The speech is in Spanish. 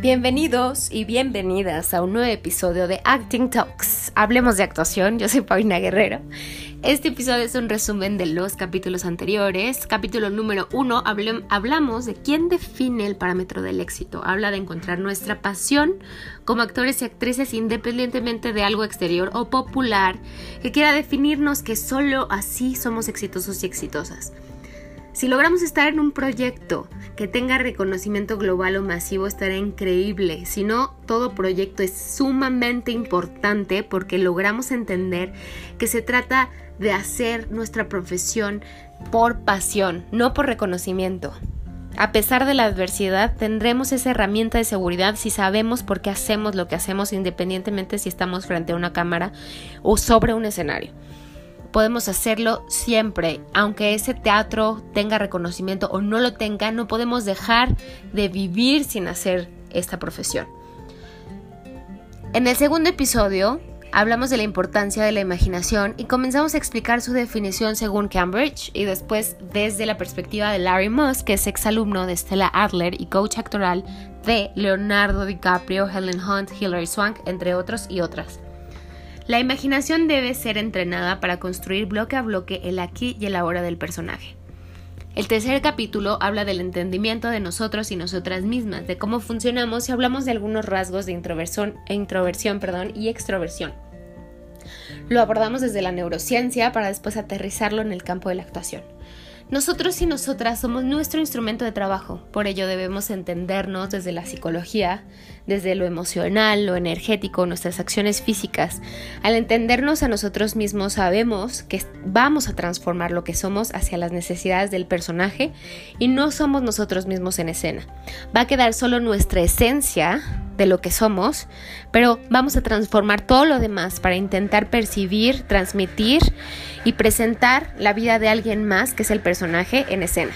Bienvenidos y bienvenidas a un nuevo episodio de Acting Talks. Hablemos de actuación, yo soy Paulina Guerrero. Este episodio es un resumen de los capítulos anteriores. Capítulo número uno, hablamos de quién define el parámetro del éxito. Habla de encontrar nuestra pasión como actores y actrices independientemente de algo exterior o popular que quiera definirnos que solo así somos exitosos y exitosas. Si logramos estar en un proyecto que tenga reconocimiento global o masivo, estará increíble. Si no, todo proyecto es sumamente importante porque logramos entender que se trata de hacer nuestra profesión por pasión, no por reconocimiento. A pesar de la adversidad, tendremos esa herramienta de seguridad si sabemos por qué hacemos lo que hacemos independientemente si estamos frente a una cámara o sobre un escenario podemos hacerlo siempre, aunque ese teatro tenga reconocimiento o no lo tenga, no podemos dejar de vivir sin hacer esta profesión. En el segundo episodio hablamos de la importancia de la imaginación y comenzamos a explicar su definición según Cambridge y después desde la perspectiva de Larry Moss, que es exalumno de Stella Adler y coach actoral de Leonardo DiCaprio, Helen Hunt, Hilary Swank, entre otros y otras. La imaginación debe ser entrenada para construir bloque a bloque el aquí y el ahora del personaje. El tercer capítulo habla del entendimiento de nosotros y nosotras mismas, de cómo funcionamos y hablamos de algunos rasgos de introversión, introversión perdón, y extroversión. Lo abordamos desde la neurociencia para después aterrizarlo en el campo de la actuación. Nosotros y nosotras somos nuestro instrumento de trabajo, por ello debemos entendernos desde la psicología, desde lo emocional, lo energético, nuestras acciones físicas. Al entendernos a nosotros mismos sabemos que vamos a transformar lo que somos hacia las necesidades del personaje y no somos nosotros mismos en escena. Va a quedar solo nuestra esencia de lo que somos, pero vamos a transformar todo lo demás para intentar percibir, transmitir y presentar la vida de alguien más que es el personaje en escena.